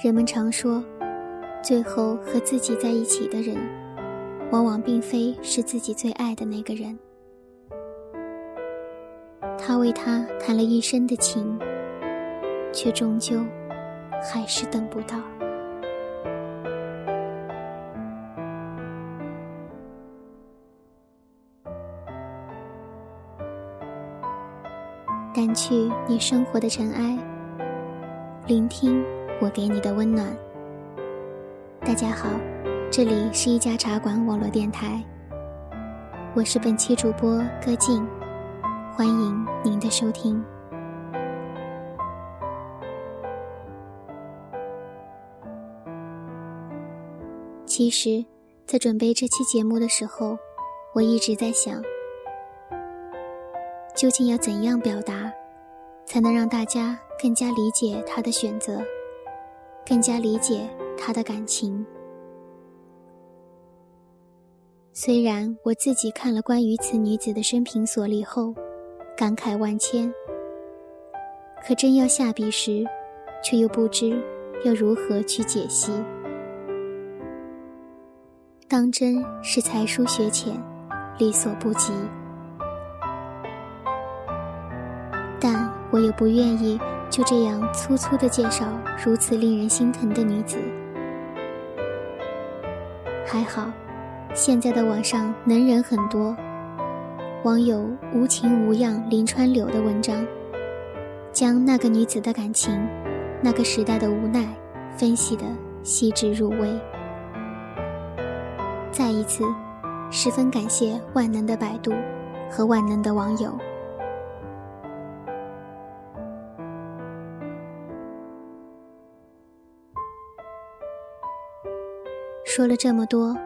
人们常说，最后和自己在一起的人，往往并非是自己最爱的那个人。他为她弹了一生的琴，却终究还是等不到。掸去你生活的尘埃，聆听我给你的温暖。大家好，这里是一家茶馆网络电台，我是本期主播歌静。欢迎您的收听。其实，在准备这期节目的时候，我一直在想，究竟要怎样表达，才能让大家更加理解他的选择，更加理解他的感情。虽然我自己看了关于此女子的生平所历后，感慨万千，可真要下笔时，却又不知要如何去解析。当真是才疏学浅，力所不及。我也不愿意就这样粗粗的介绍如此令人心疼的女子。还好，现在的网上能人很多。网友无情无恙林川柳的文章，将那个女子的感情，那个时代的无奈，分析得细致入微。再一次，十分感谢万能的百度和万能的网友。说了这么多，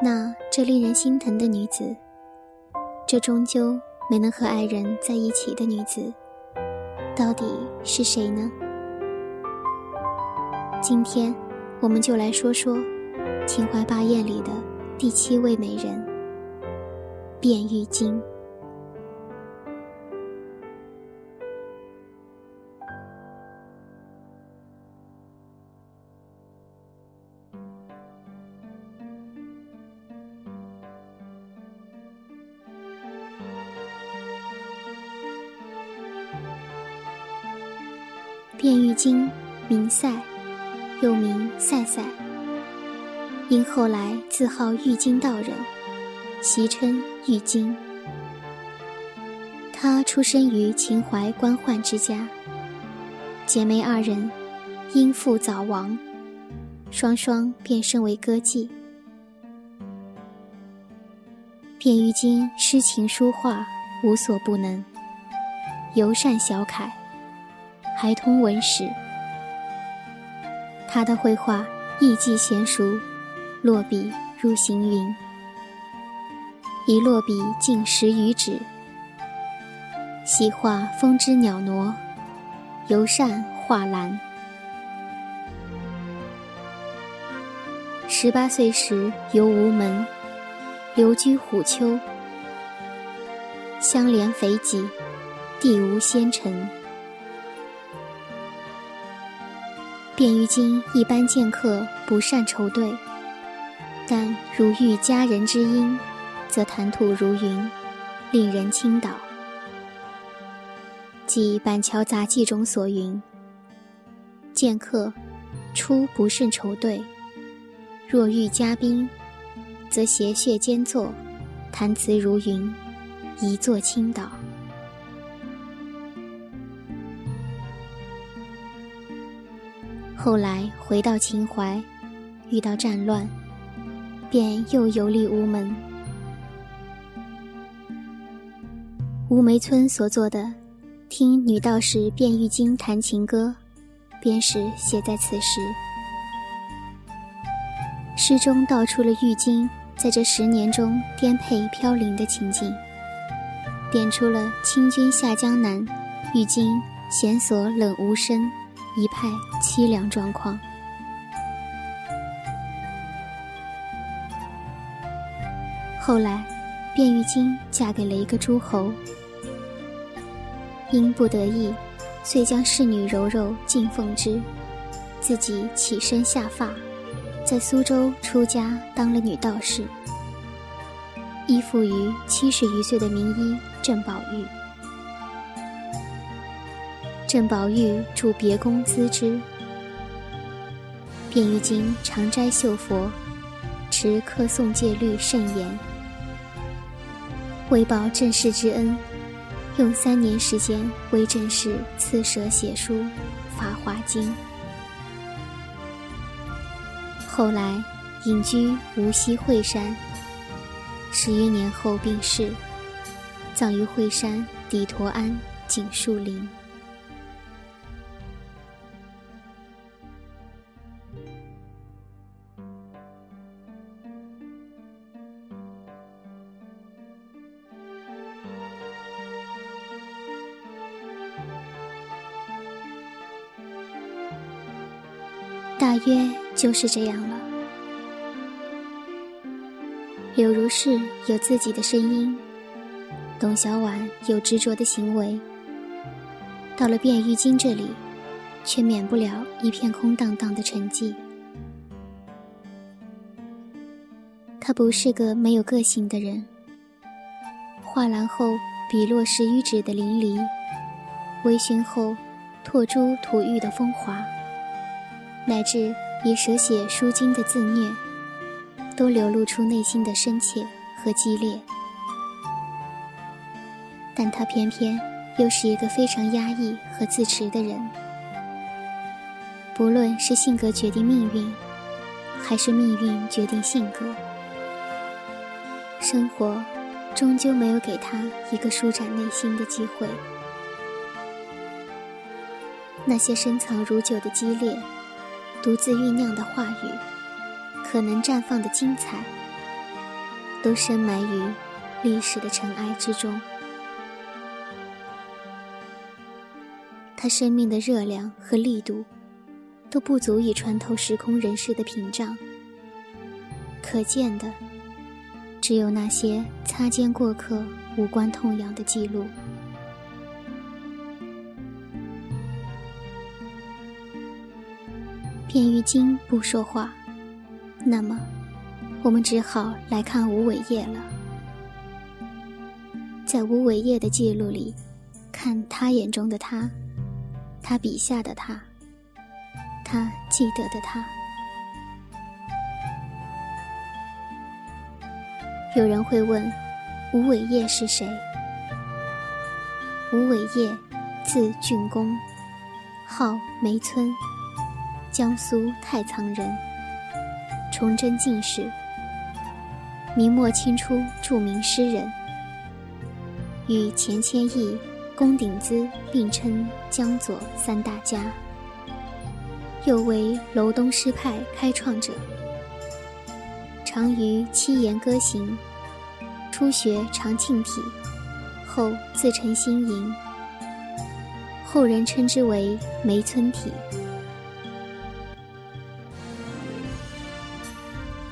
那这令人心疼的女子。这终究没能和爱人在一起的女子，到底是谁呢？今天，我们就来说说《秦淮八艳》里的第七位美人——卞玉京。京，名赛，又名赛赛。因后来自号玉京道人，习称玉京。她出生于秦淮官宦之家，姐妹二人因父早亡，双双便升为歌妓。卞玉京诗情书画无所不能，尤善小楷。还通文史，他的绘画艺伎娴熟，落笔如行云，一落笔近十余指。喜画风之鸟挪，尤善画兰。十八岁时游吴门，留居虎丘，相连肥瘠，地无仙尘。卞玉京一般见客不善酬对，但如遇佳人之音，则谈吐如云，令人倾倒。即《板桥杂记》中所云：“见客，初不甚筹对，若遇嘉宾，则携血兼坐，谈词如云，一坐倾倒。”后来回到秦淮，遇到战乱，便又游历吴门。吴梅村所作的《听女道士卞玉京弹琴歌》，便是写在此时。诗中道出了玉京在这十年中颠沛飘零的情景，点出了清军下江南，玉京弦索冷无声。一派凄凉状况。后来，卞玉京嫁给了一个诸侯，因不得意，遂将侍女柔柔敬奉之，自己起身下发，在苏州出家当了女道士，依附于七十余岁的名医郑宝玉。郑宝玉住别宫资之，便于今常斋绣佛，持客诵戒律甚严。为报郑氏之恩，用三年时间为郑氏刺舍写书《法华经》。后来隐居无锡惠山，十余年后病逝，葬于惠山底陀庵景树林。约就是这样了。柳如是有自己的声音，董小宛有执着的行为。到了卞玉京这里，却免不了一片空荡荡的沉寂。他不是个没有个性的人。画栏后笔落十余指的淋漓，微醺后拓珠吐玉的风华。乃至以手写书经的自虐，都流露出内心的深切和激烈。但他偏偏又是一个非常压抑和自持的人。不论是性格决定命运，还是命运决定性格，生活终究没有给他一个舒展内心的机会。那些深藏如久的激烈。独自酝酿的话语，可能绽放的精彩，都深埋于历史的尘埃之中。他生命的热量和力度，都不足以穿透时空人世的屏障。可见的，只有那些擦肩过客、无关痛痒的记录。卞玉京不说话，那么，我们只好来看吴伟业了。在吴伟业的记录里，看他眼中的他，他笔下的他，他记得的他。有人会问，吴伟业是谁？吴伟业，字俊公，号梅村。江苏太仓人，崇祯进士，明末清初著名诗人，与钱谦益、龚鼎孳并称江左三大家，又为楼东诗派开创者，常于七言歌行，初学长庆体，后自成新吟，后人称之为梅村体。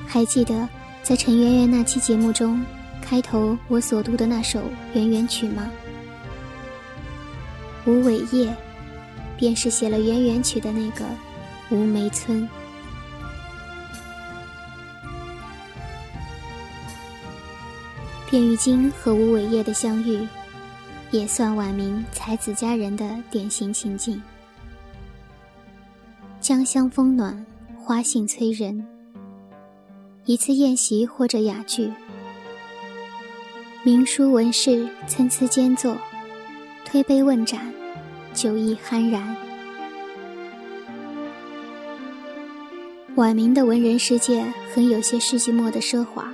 还记得在陈圆圆那期节目中，开头我所读的那首《圆圆曲》吗？吴伟业，便是写了《圆圆曲》的那个吴梅村。卞玉京和吴伟业的相遇，也算晚明才子佳人的典型情景。江乡风暖，花信催人。一次宴席或者雅聚，名书文士参差间坐，推杯问盏，酒意酣然。晚明的文人世界很有些世纪末的奢华，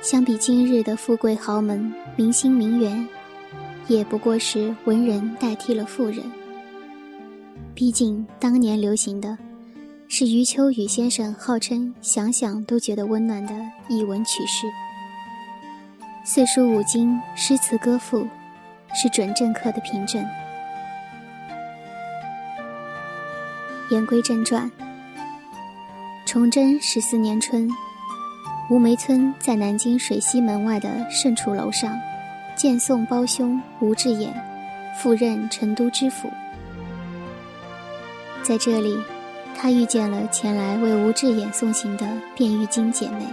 相比今日的富贵豪门、明星名媛，也不过是文人代替了富人。毕竟当年流行的。是余秋雨先生号称想想都觉得温暖的译文曲式，四书五经、诗词歌赋，是准政课的凭证。言归正传，崇祯十四年春，吴梅村在南京水西门外的圣楚楼上，见宋胞兄吴志衍赴任成都知府，在这里。他遇见了前来为吴志远送行的卞玉京姐妹。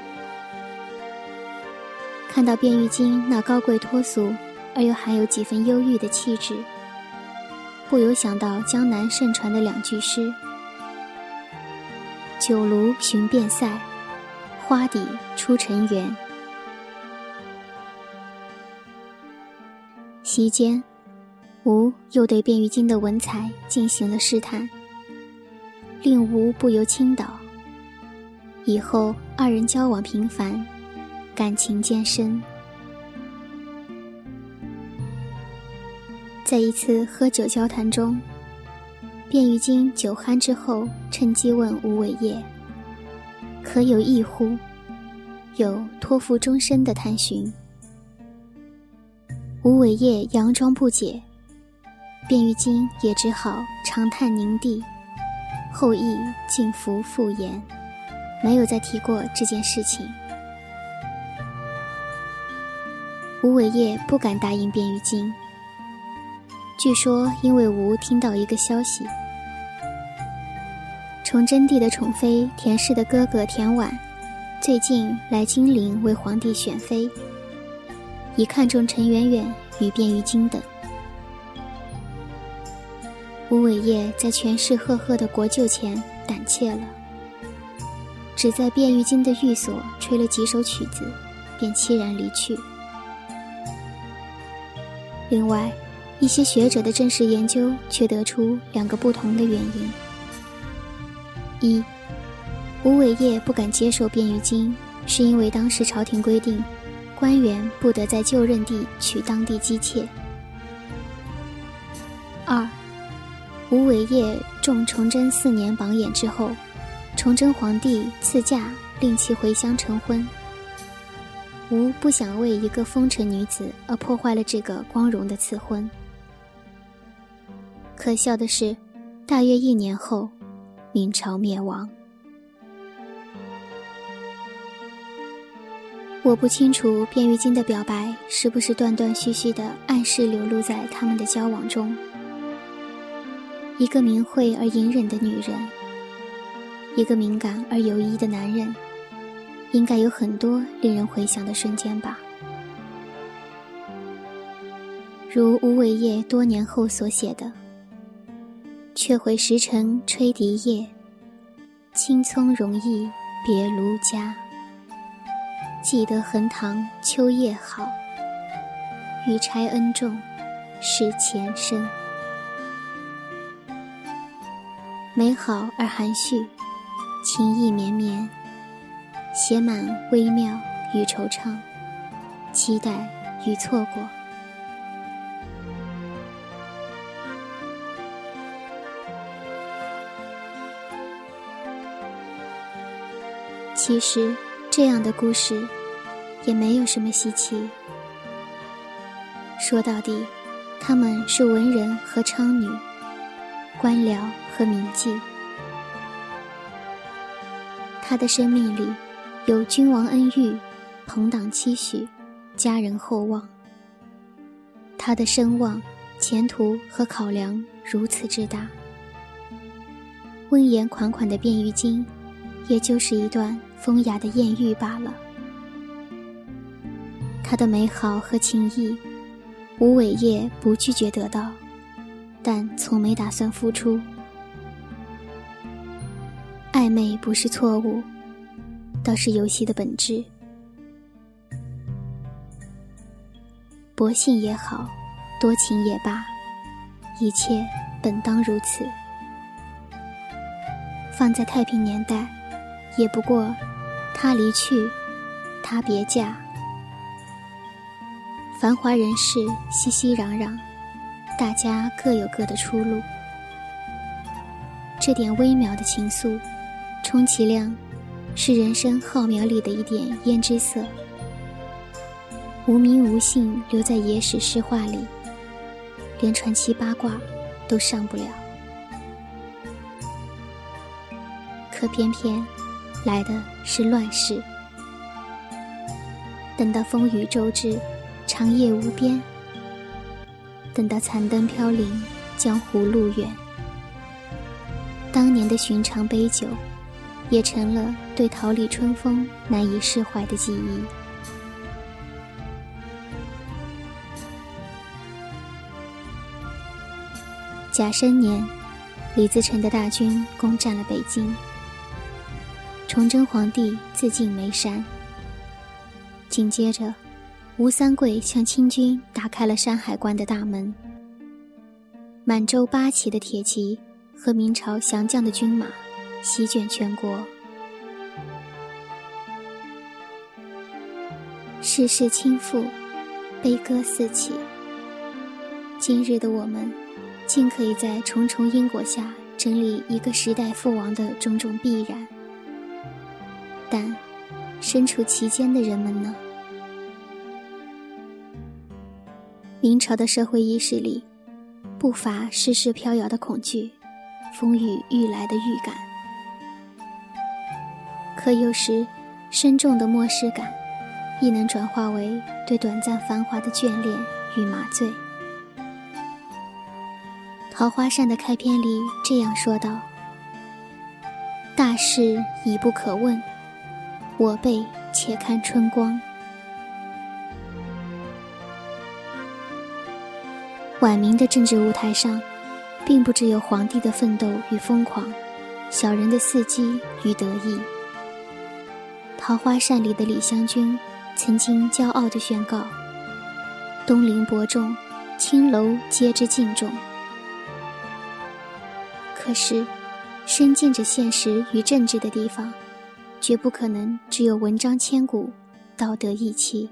看到卞玉京那高贵脱俗而又含有几分忧郁的气质，不由想到江南盛传的两句诗：“酒炉寻遍塞，花底出尘缘。”席间，吴又对卞玉京的文采进行了试探，令吴不由倾倒。以后二人交往频繁，感情渐深。在一次喝酒交谈中，卞玉京酒酣之后，趁机问吴伟业：“可有意乎？有托付终身的探寻。”吴伟业佯装不解，卞玉京也只好长叹凝地，后意尽服复言，没有再提过这件事情。吴伟业不敢答应卞玉京，据说因为吴听到一个消息：崇祯帝的宠妃田氏的哥哥田婉，最近来金陵为皇帝选妃。已看中陈圆圆与卞玉京等，吴伟业在权势赫赫的国舅前胆怯了，只在卞玉京的寓所吹了几首曲子，便凄然离去。另外，一些学者的正式研究却得出两个不同的原因：一，吴伟业不敢接受卞玉京，是因为当时朝廷规定。官员不得在就任地娶当地姬妾。二，吴伟业中崇祯四年榜眼之后，崇祯皇帝赐嫁令其回乡成婚。吴不想为一个风尘女子而破坏了这个光荣的赐婚。可笑的是，大约一年后，明朝灭亡。我不清楚卞玉京的表白是不是断断续续的暗示流露在他们的交往中。一个明慧而隐忍的女人，一个敏感而犹疑的男人，应该有很多令人回想的瞬间吧。如吴伟业多年后所写的：“却回时辰吹笛夜，青葱容易别卢家。”记得横塘秋夜好，玉钗恩重是前生。美好而含蓄，情意绵绵，写满微妙与惆怅，期待与错过。其实。这样的故事，也没有什么稀奇。说到底，他们是文人和娼女，官僚和名妓。他的生命里，有君王恩遇，朋党期许，家人厚望。他的声望、前途和考量如此之大，温言款款的卞玉京。也就是一段风雅的艳遇罢了。他的美好和情谊，吴伟业不拒绝得到，但从没打算付出。暧昧不是错误，倒是游戏的本质。薄幸也好，多情也罢，一切本当如此。放在太平年代。也不过，他离去，他别嫁。繁华人世，熙熙攘攘，大家各有各的出路。这点微妙的情愫，充其量是人生浩渺里的一点胭脂色，无名无姓留在野史诗画里，连传奇八卦都上不了。可偏偏。来的是乱世，等到风雨骤至，长夜无边；等到残灯飘零，江湖路远。当年的寻常杯酒，也成了对桃李春风难以释怀的记忆。甲申年，李自成的大军攻占了北京，崇祯皇帝自尽眉山。紧接着，吴三桂向清军打开了山海关的大门，满洲八旗的铁骑。和明朝降将的军马席卷全国，世事倾覆，悲歌四起。今日的我们，竟可以在重重因果下整理一个时代父王的种种必然。但身处其间的人们呢？明朝的社会意识里，不乏世事飘摇的恐惧。风雨欲来的预感，可有时深重的漠视感，亦能转化为对短暂繁华的眷恋与麻醉。《桃花扇》的开篇里这样说道：“大事已不可问，我辈且看春光。”晚明的政治舞台上。并不只有皇帝的奋斗与疯狂，小人的伺机与得意。桃花扇里的李香君，曾经骄傲地宣告：“东陵伯仲，青楼皆知敬重。”可是，深浸着现实与政治的地方，绝不可能只有文章千古，道德义气。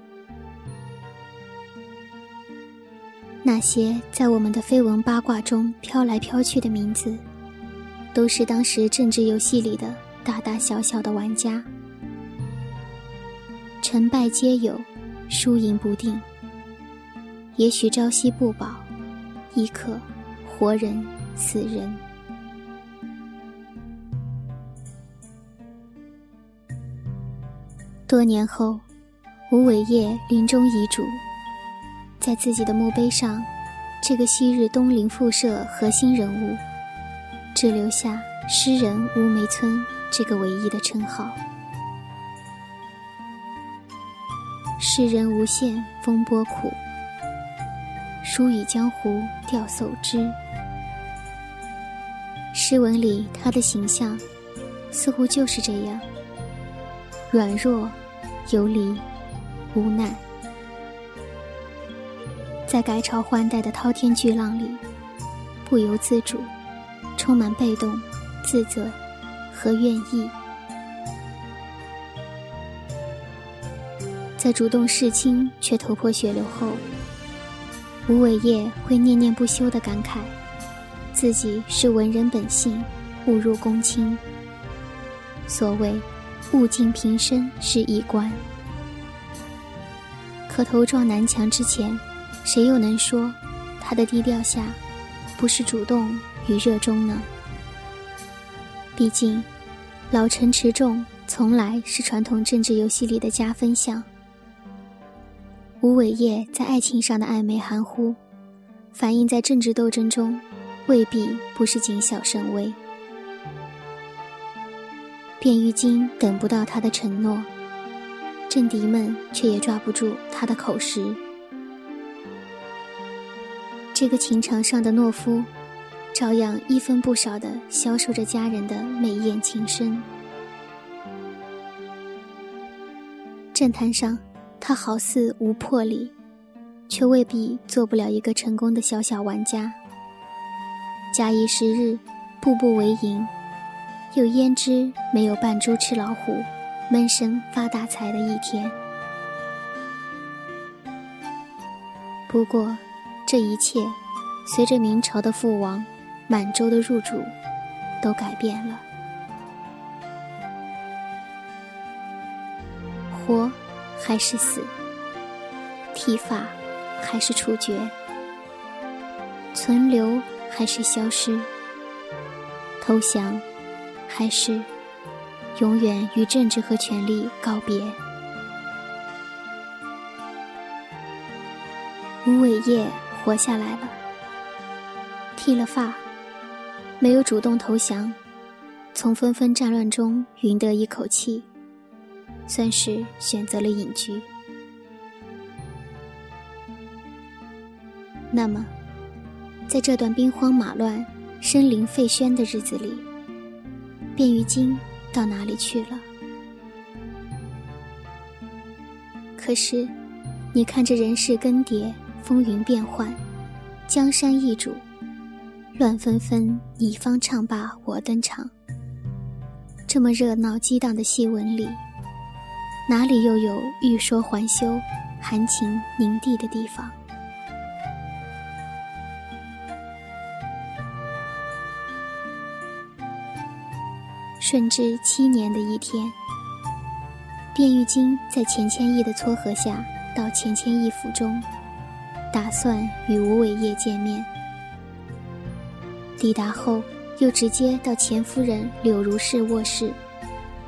那些在我们的绯闻八卦中飘来飘去的名字，都是当时政治游戏里的大大小小的玩家，成败皆有，输赢不定。也许朝夕不保，亦可活人死人。多年后，吴伟业临终遗嘱。在自己的墓碑上，这个昔日东陵复社核心人物，只留下“诗人吴梅村”这个唯一的称号。世人无限风波苦，书与江湖钓叟之。诗文里他的形象，似乎就是这样：软弱、游离、无奈。在改朝换代的滔天巨浪里，不由自主，充满被动、自责和愿意。在主动示亲却头破血流后，吴伟业会念念不休地感慨，自己是文人本性，误入公卿。所谓“物尽平生是一关”，可头撞南墙之前。谁又能说，他的低调下，不是主动与热衷呢？毕竟，老成持重从来是传统政治游戏里的加分项。吴伟业在爱情上的暧昧含糊，反映在政治斗争中，未必不是谨小慎微。卞玉京等不到他的承诺，政敌们却也抓不住他的口实。这个情场上的懦夫，照样一分不少地销售着家人的美艳情深。政坛上，他好似无魄力，却未必做不了一个成功的小小玩家。假以时日，步步为营，又焉知没有扮猪吃老虎、闷声发大财的一天？不过。这一切，随着明朝的覆亡，满洲的入主，都改变了。活，还是死？剃发，还是处决？存留，还是消失？投降，还是永远与政治和权力告别？吴伟业。活下来了，剃了发，没有主动投降，从纷纷战乱中赢得一口气，算是选择了隐居。那么，在这段兵荒马乱、生灵废墟的日子里，卞于京到哪里去了？可是，你看这人事更迭，风云变幻，江山易主，乱纷纷，你方唱罢我登场。这么热闹激荡的戏文里，哪里又有欲说还休、含情凝缔的地方？顺治七年的一天，卞玉京在钱谦益的撮合下，到钱谦益府中，打算与吴伟业见面。抵达后，又直接到钱夫人柳如是卧室，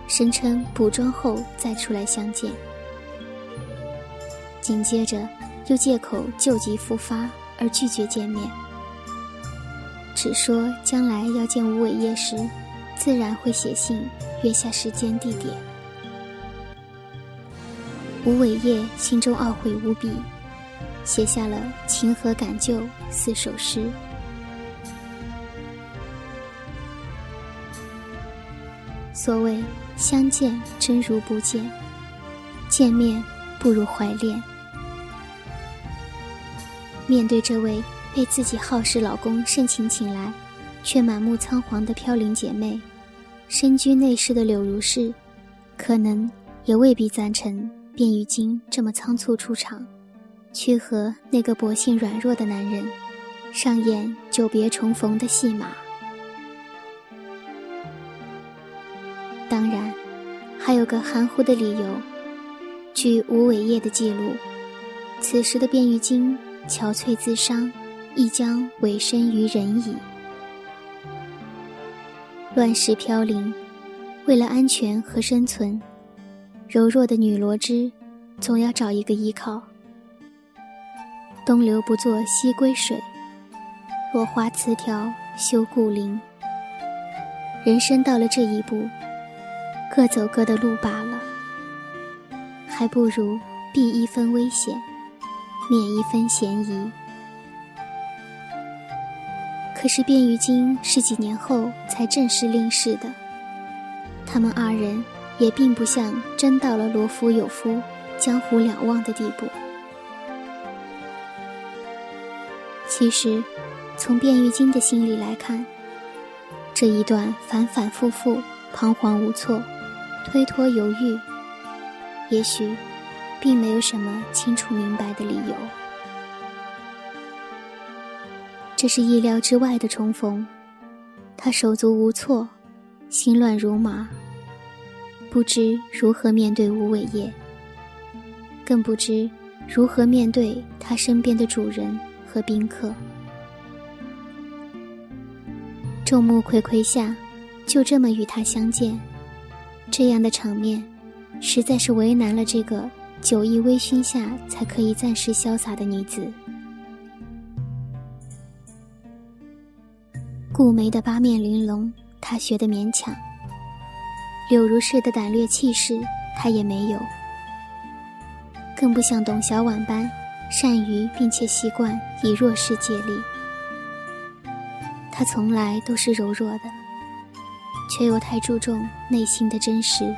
声称补妆后再出来相见。紧接着，又借口旧疾复发而拒绝见面，只说将来要见吴伟业时。自然会写信约下时间地点。吴伟业心中懊悔无比，写下了《情何感旧》四首诗。所谓相见真如不见，见面不如怀恋。面对这位被自己好事老公盛情请来，却满目仓皇的飘零姐妹。身居内室的柳如是，可能也未必赞成卞玉京这么仓促出场，去和那个薄性软弱的男人上演久别重逢的戏码。当然，还有个含糊的理由。据吴伟业的记录，此时的卞玉京憔悴自伤，亦将委身于人矣。乱世飘零，为了安全和生存，柔弱的女罗织总要找一个依靠。东流不作西归水，落花词条休故林。人生到了这一步，各走各的路罢了，还不如避一分危险，免一分嫌疑。可是卞于京是几年后才正式令世的，他们二人也并不像真到了罗浮有夫、江湖两忘的地步。其实，从卞玉京的心里来看，这一段反反复复、彷徨无措、推脱犹豫，也许并没有什么清楚明白的理由。这是意料之外的重逢，他手足无措，心乱如麻，不知如何面对吴伟业，更不知如何面对他身边的主人和宾客。众目睽睽下，就这么与他相见，这样的场面，实在是为难了这个酒意微醺下才可以暂时潇洒的女子。顾梅的八面玲珑，他学得勉强；柳如是的胆略气势，他也没有。更不像董小宛般善于并且习惯以弱势借力。他从来都是柔弱的，却又太注重内心的真实。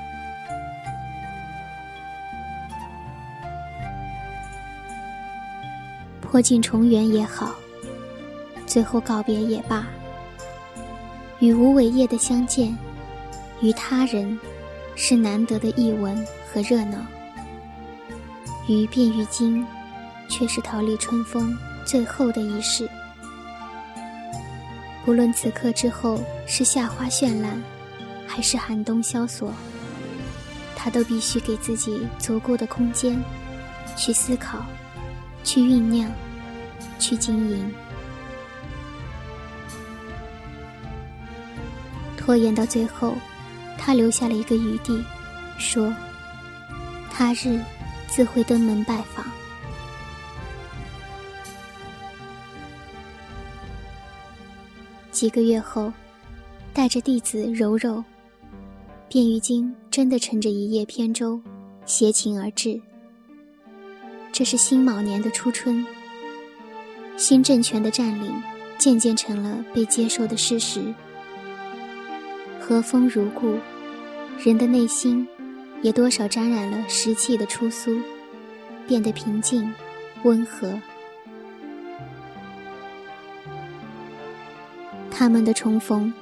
破镜重圆也好，最后告别也罢。与吴伟业的相见，与他人是难得的一闻和热闹；于变于今，却是桃李春风最后的仪式。不论此刻之后是夏花绚烂，还是寒冬萧索，他都必须给自己足够的空间，去思考，去酝酿，去经营。拖延到最后，他留下了一个余地，说：“他日自会登门拜访。”几个月后，带着弟子柔柔，卞玉京真的乘着一叶扁舟，携琴而至。这是辛卯年的初春，新政权的占领渐渐成了被接受的事实。和风如故，人的内心也多少沾染了石气的出苏，变得平静、温和。他们的重逢，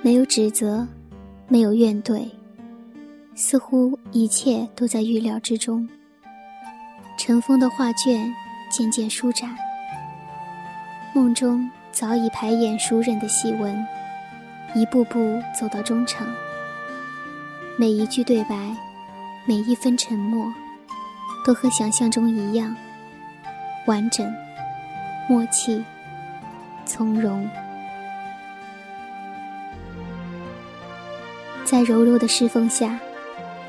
没有指责，没有怨怼，似乎一切都在预料之中。尘封的画卷渐渐舒展，梦中早已排演熟稔的戏文，一步步走到中场。每一句对白，每一分沉默，都和想象中一样完整、默契、从容。在柔柔的侍奉下，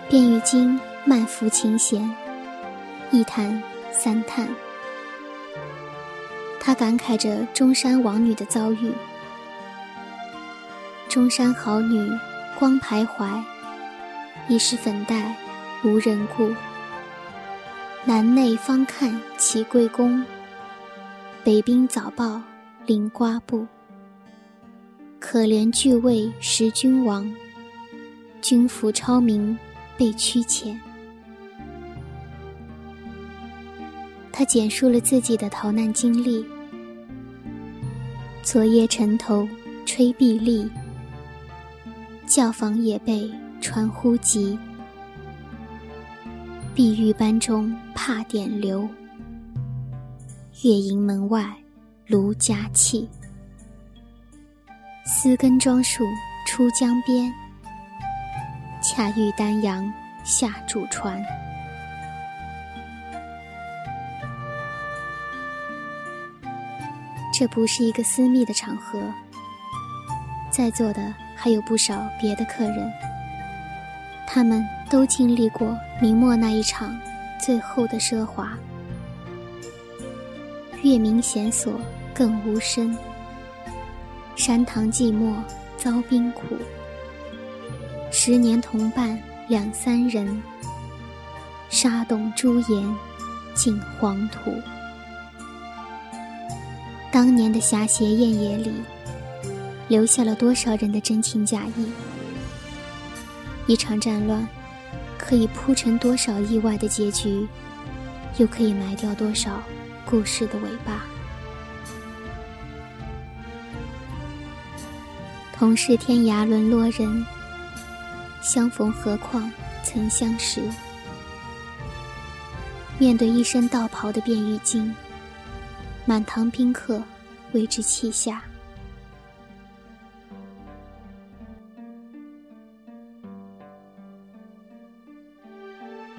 卞玉京慢抚琴弦。一叹三叹，他感慨着中山王女的遭遇。中山好女光徘徊，一时粉黛无人顾。南内方看齐贵公，北兵早报临瓜布。可怜巨位识君王，君服超明被驱遣。他简述了自己的逃难经历：昨夜城头吹碧丽，教坊也被传呼急。碧玉班中怕点流，月营门外卢家泣。丝根装束出江边，恰遇丹阳下主船。这不是一个私密的场合，在座的还有不少别的客人，他们都经历过明末那一场最后的奢华。月明弦锁更无声，山堂寂寞遭冰苦。十年同伴两三人，沙洞朱颜尽黄土。当年的侠邪艳野里，留下了多少人的真情假意？一场战乱，可以铺成多少意外的结局，又可以埋掉多少故事的尾巴？同是天涯沦落人，相逢何况曾相识？面对一身道袍的卞玉京。满堂宾客为之泣下。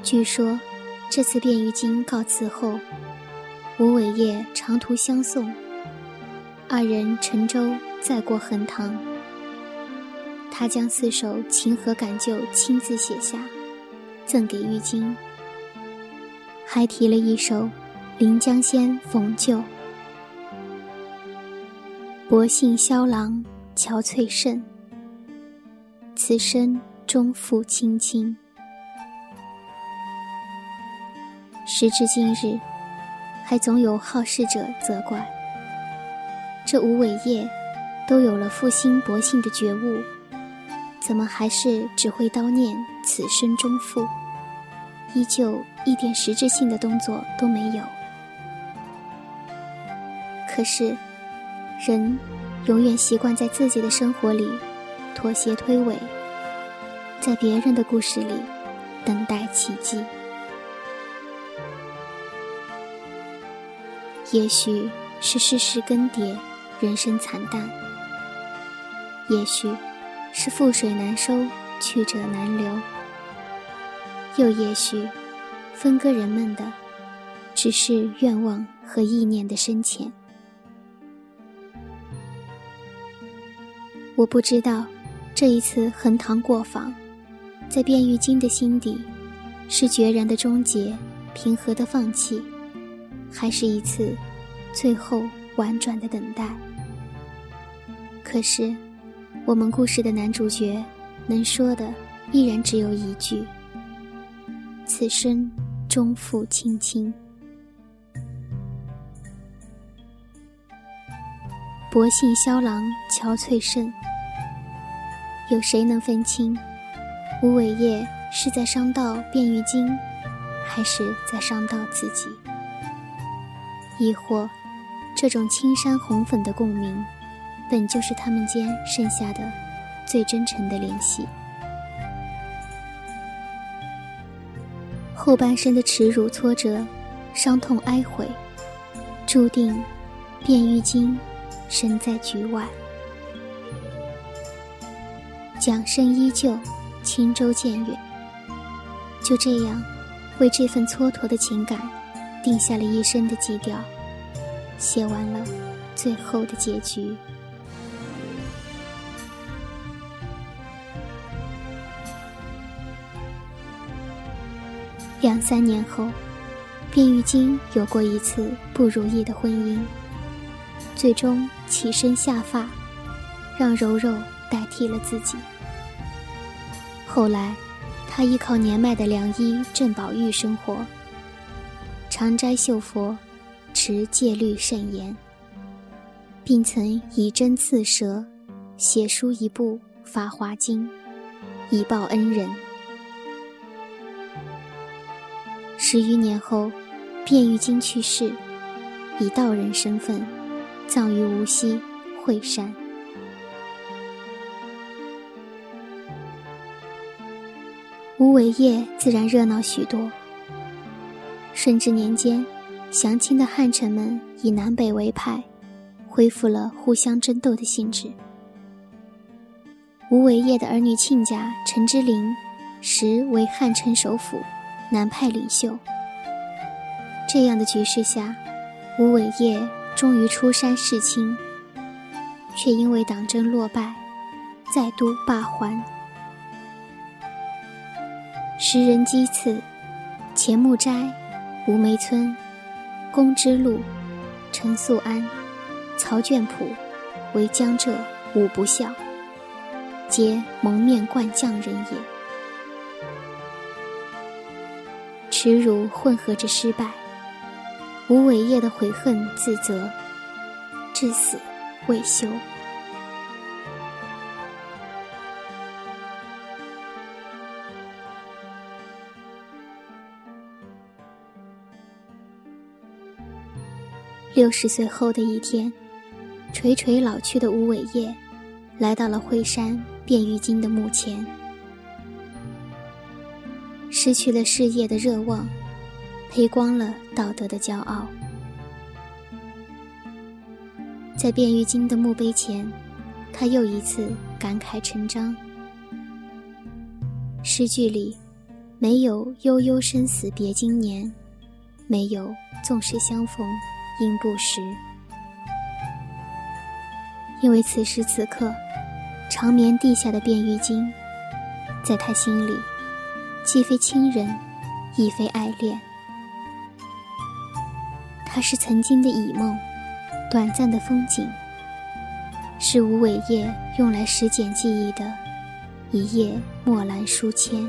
据说，这次卞玉京告辞后，吴伟业长途相送，二人乘舟再过横塘。他将四首《情和感旧》亲自写下，赠给玉京，还提了一首。临江仙·逢旧，薄幸萧郎憔悴甚，此生终负卿卿。时至今日，还总有好事者责怪：这吴伟业都有了负心薄幸的觉悟，怎么还是只会叨念此生终负，依旧一点实质性的动作都没有？可是，人永远习惯在自己的生活里妥协推诿，在别人的故事里等待奇迹。也许是世事更迭，人生惨淡；也许是覆水难收，去者难留；又也许，分割人们的只是愿望和意念的深浅。我不知道，这一次横塘过访，在卞玉京的心底，是决然的终结、平和的放弃，还是一次最后婉转的等待？可是，我们故事的男主角能说的依然只有一句：“此生终负卿卿。”薄幸萧郎憔悴甚，有谁能分清吴伟业是在伤到卞玉京，还是在伤到自己？亦或，这种青山红粉的共鸣，本就是他们间剩下的最真诚的联系。后半生的耻辱、挫折、伤痛、哀悔，注定卞玉京。身在局外，桨声依旧，轻舟渐远。就这样，为这份蹉跎的情感，定下了一生的基调，写完了最后的结局。两三年后，卞玉京有过一次不如意的婚姻。最终起身下发，让柔柔代替了自己。后来，他依靠年迈的良医郑宝玉生活，常斋绣佛，持戒律甚严，并曾以针刺舌，写书一部《法华经》，以报恩人。十余年后，卞玉京去世，以道人身份。葬于无锡惠山。吴伟业自然热闹许多。顺治年间，降清的汉臣们以南北为派，恢复了互相争斗的性质。吴伟业的儿女亲家陈之灵，时为汉臣首辅、南派领袖。这样的局势下，吴伟业。终于出山侍亲，却因为党争落败，再度罢还。时人讥刺：钱穆斋、吴梅村、龚之路、陈素安、曹卷甫为江浙五不孝，皆蒙面冠将人也。耻辱混合着失败。无伟业的悔恨自责，至死未休。六十岁后的一天，垂垂老去的吴伟业来到了惠山卞玉京的墓前，失去了事业的热望。赔光了道德的骄傲，在卞玉京的墓碑前，他又一次感慨成章。诗句里没有“悠悠生死别经年”，没有“纵使相逢应不识”，因为此时此刻，长眠地下的卞玉京，在他心里，既非亲人，亦非爱恋。它是曾经的绮梦，短暂的风景，是无尾叶用来拾捡记忆的一叶墨兰书签。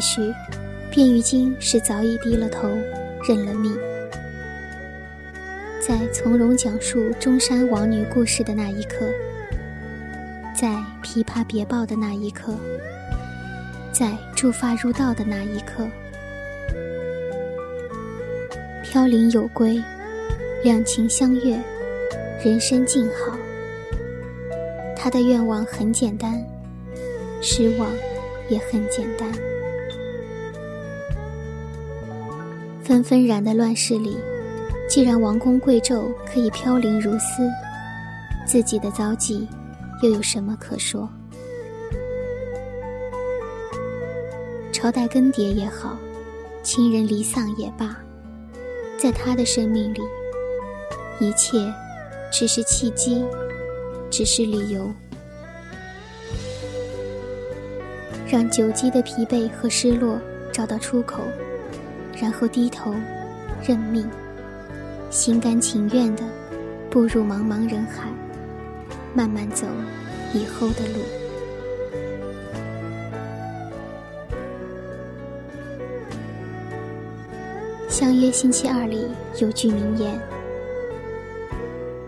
也许，卞玉京是早已低了头，认了命。在从容讲述中山王女故事的那一刻，在琵琶别报的那一刻，在祝发入道的那一刻，飘零有归，两情相悦，人生静好。他的愿望很简单，失望也很简单。纷纷然的乱世里，既然王公贵胄可以飘零如丝，自己的遭际又有什么可说？朝代更迭也好，亲人离丧也罢，在他的生命里，一切只是契机，只是理由。让久积的疲惫和失落找到出口，然后低头认命，心甘情愿地步入茫茫人海，慢慢走以后的路。相约星期二里有句名言：“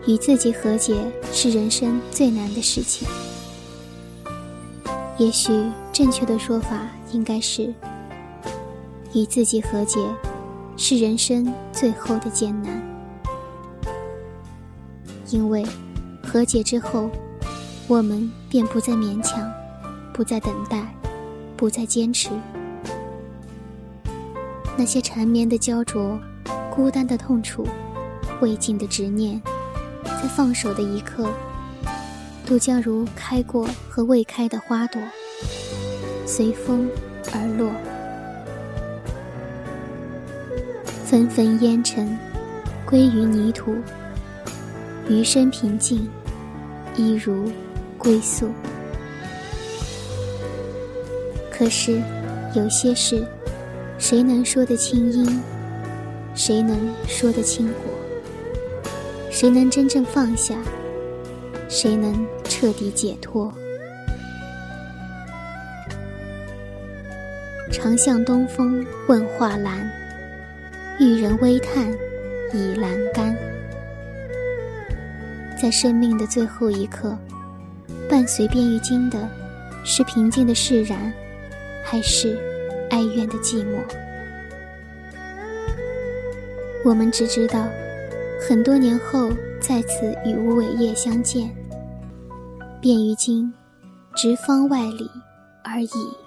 与自己和解是人生最难的事情。”也许正确的说法应该是：与自己和解，是人生最后的艰难。因为和解之后，我们便不再勉强，不再等待，不再坚持。那些缠绵的焦灼、孤单的痛楚、未尽的执念，在放手的一刻。都将如开过和未开的花朵，随风而落，纷纷烟尘归于泥土，余生平静，一如归宿。可是，有些事，谁能说得清因？谁能说得清果？谁能真正放下？谁能彻底解脱？常向东风问画兰，遇人微叹倚阑干。在生命的最后一刻，伴随变欲经的，是平静的释然，还是哀怨的寂寞？我们只知道，很多年后再次与吴伟业相见。便于今，直方万里而已。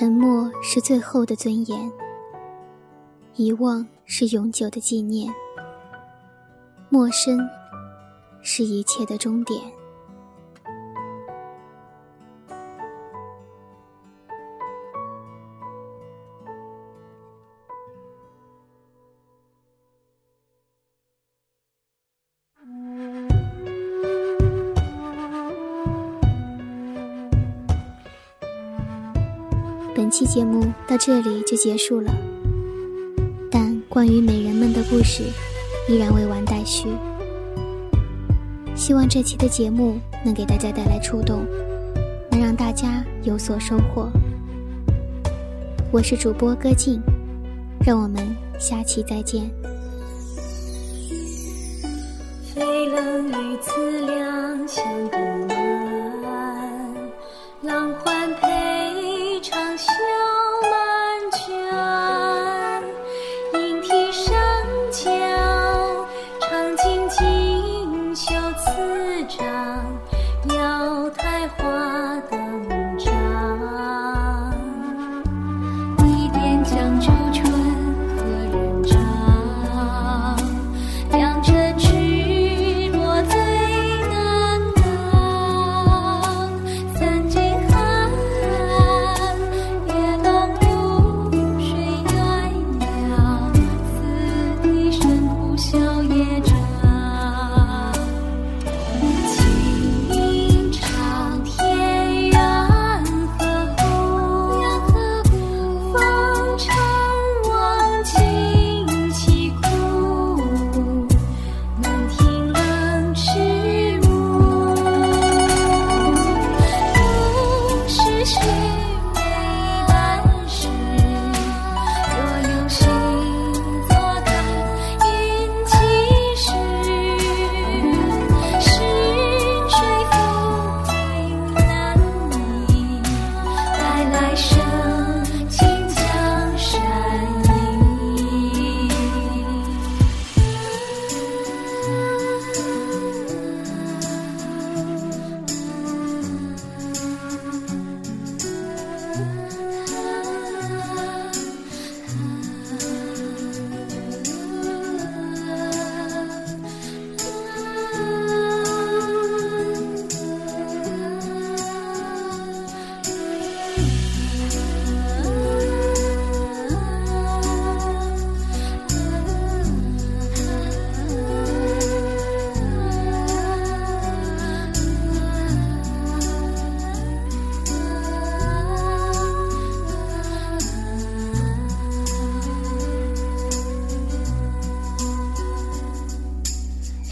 沉默是最后的尊严，遗忘是永久的纪念，陌生是一切的终点。期节目到这里就结束了，但关于美人们的故事依然未完待续。希望这期的节目能给大家带来触动，能让大家有所收获。我是主播歌静，让我们下期再见。飞冷与此两相浪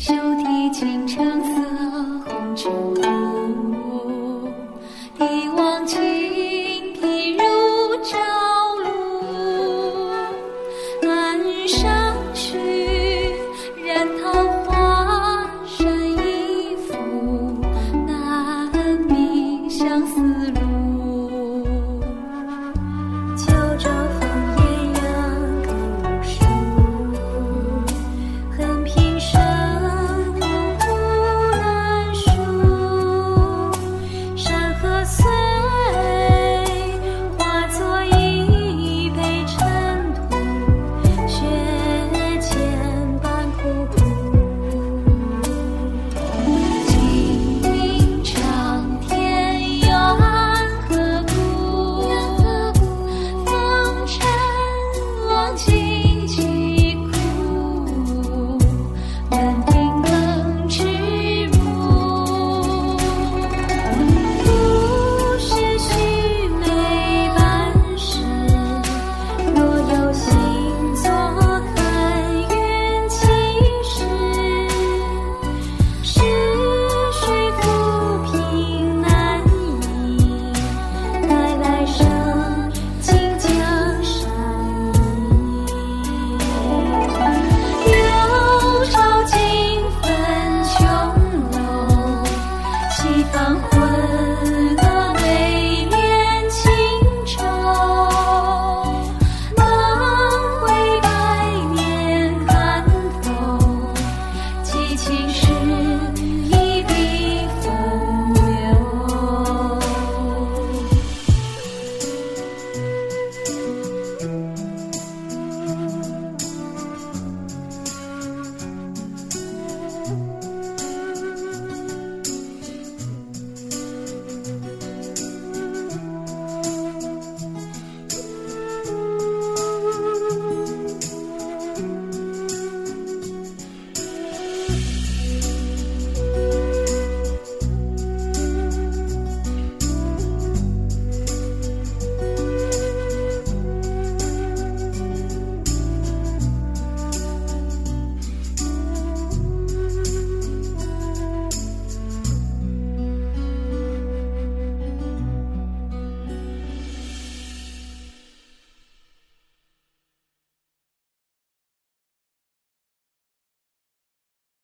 旧题青城色，红尘。